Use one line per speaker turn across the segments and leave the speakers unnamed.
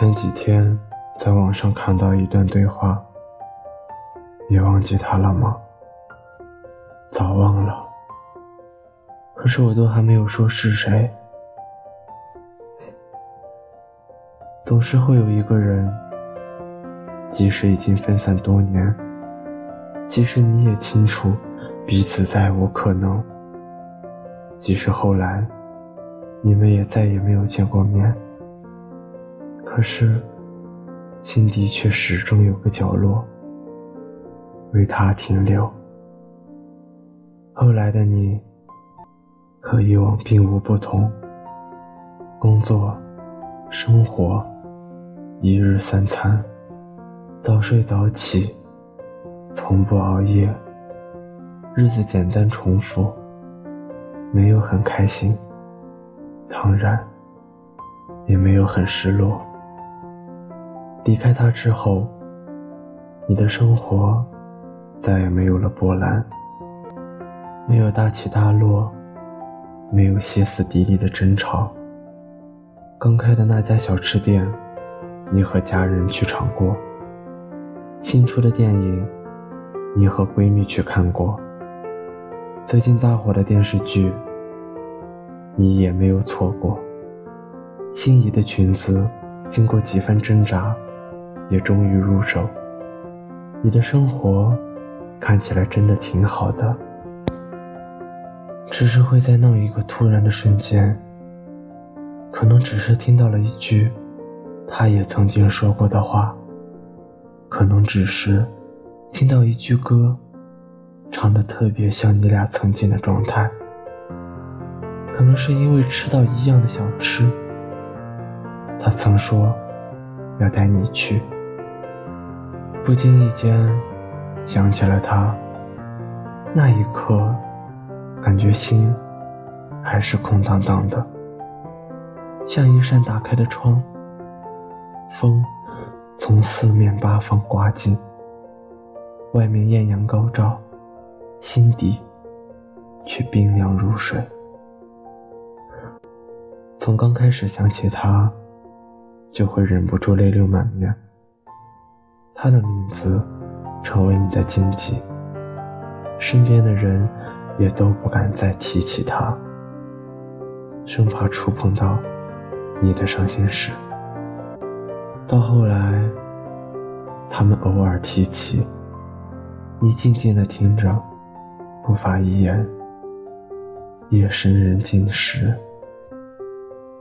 前几天在网上看到一段对话，你忘记他了吗？早忘了。可是我都还没有说是谁。总是会有一个人，即使已经分散多年，即使你也清楚彼此再无可能，即使后来你们也再也没有见过面。可是，心底却始终有个角落，为他停留。后来的你，和以往并无不同。工作、生活，一日三餐，早睡早起，从不熬夜，日子简单重复，没有很开心，当然，也没有很失落。离开他之后，你的生活再也没有了波澜，没有大起大落，没有歇斯底里的争吵。刚开的那家小吃店，你和家人去尝过；新出的电影，你和闺蜜去看过；最近大火的电视剧，你也没有错过。心仪的裙子，经过几番挣扎。也终于入手，你的生活看起来真的挺好的，只是会在那一个突然的瞬间，可能只是听到了一句他也曾经说过的话，可能只是听到一句歌，唱的特别像你俩曾经的状态，可能是因为吃到一样的小吃，他曾说要带你去。不经意间想起了他，那一刻，感觉心还是空荡荡的，像一扇打开的窗。风从四面八方刮进，外面艳阳高照，心底却冰凉如水。从刚开始想起他，就会忍不住泪流满面。他的名字成为你的禁忌，身边的人也都不敢再提起他，生怕触碰到你的伤心事。到后来，他们偶尔提起，你静静的听着，不发一言。夜深人静时，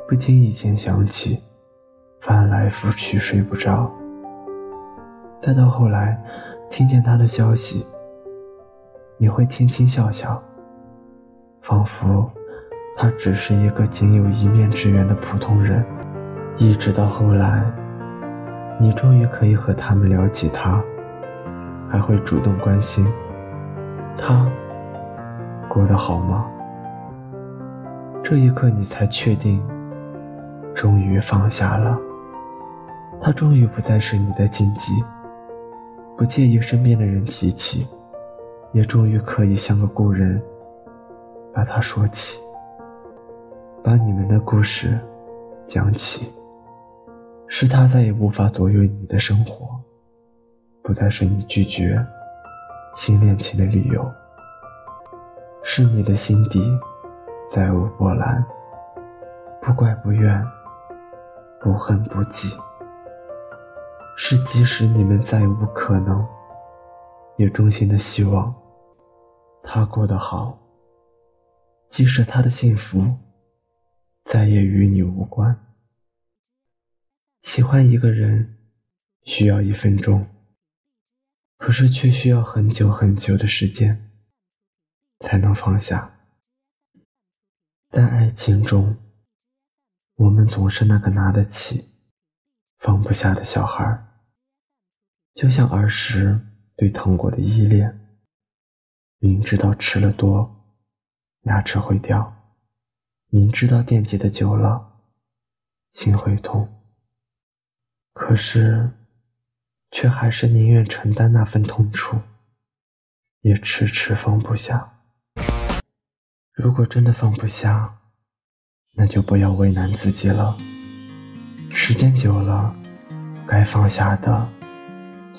不经意间想起，翻来覆去睡不着。再到后来，听见他的消息，你会轻轻笑笑，仿佛他只是一个仅有一面之缘的普通人。一直到后来，你终于可以和他们聊起他，还会主动关心他过得好吗？这一刻，你才确定，终于放下了，他终于不再是你的禁忌。不介意身边的人提起，也终于可以像个故人，把他说起，把你们的故事讲起。是他再也无法左右你的生活，不再是你拒绝新恋情的理由，是你的心底再无波澜，不怪不怨，不恨不记。是，即使你们再无可能，也衷心的希望他过得好。即使他的幸福再也与你无关。喜欢一个人需要一分钟，可是却需要很久很久的时间才能放下。在爱情中，我们总是那个拿得起、放不下的小孩儿。就像儿时对糖果的依恋，明知道吃了多牙齿会掉，明知道惦记的久了心会痛，可是却还是宁愿承担那份痛楚，也迟迟放不下。如果真的放不下，那就不要为难自己了。时间久了，该放下的，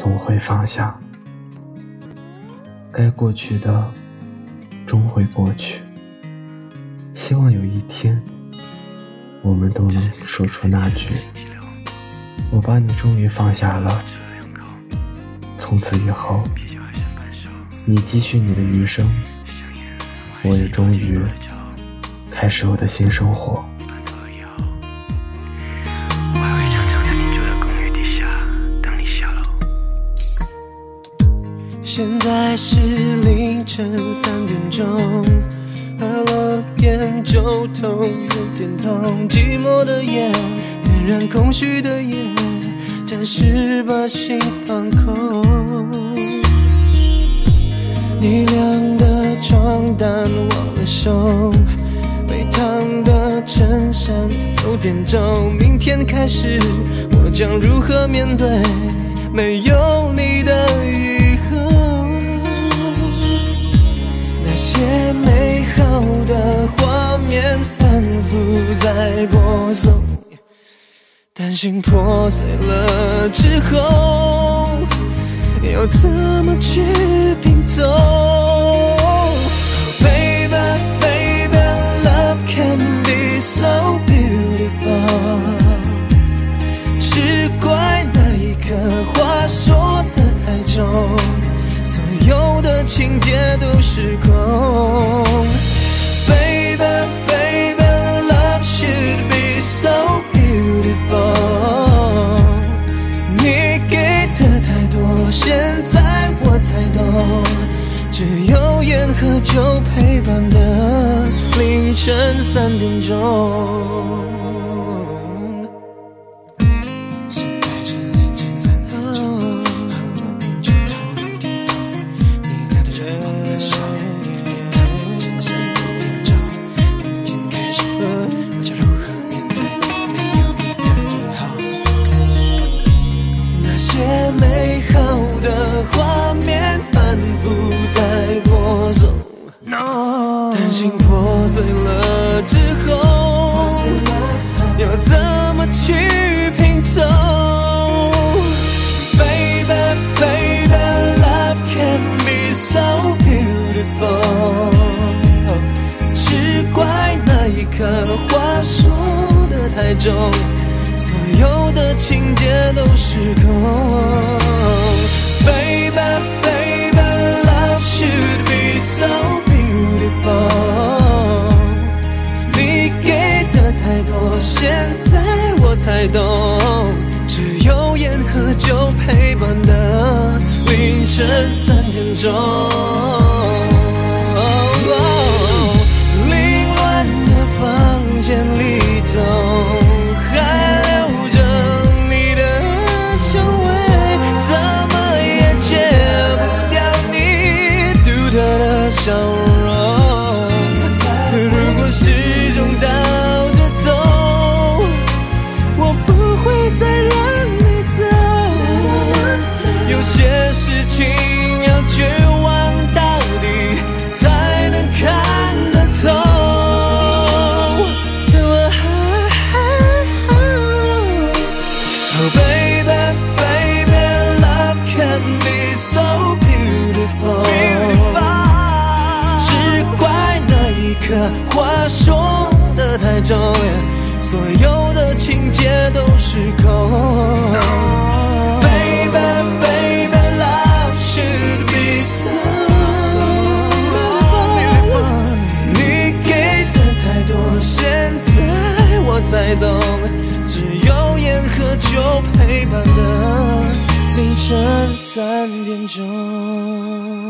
总会放下；该过去的，终会过去。希望有一天，我们都能说出那句：“我把你终于放下了。”从此以后，你继续你的余生，我也终于开始我的新生活。
现在是凌晨三点钟，喝了点酒头有点痛，寂寞的夜点燃空虚的夜，暂时把心放空。你晾的床单忘了收，被烫的衬衫有点皱，明天开始我将如何面对没有你的担心破碎了之后要怎么去拼凑？Baby, baby, love can be so beautiful。只怪那一刻话说的太重。所有的情节都失控的太重，所有的情节都失控。Baby, baby, love should be so beautiful。你给的太多，现在我才懂，只有烟和酒陪伴的凌晨三点钟。说的太重，所有的情节都失控。你给的太多，现在我才懂，只有烟和酒陪伴的凌晨三点钟。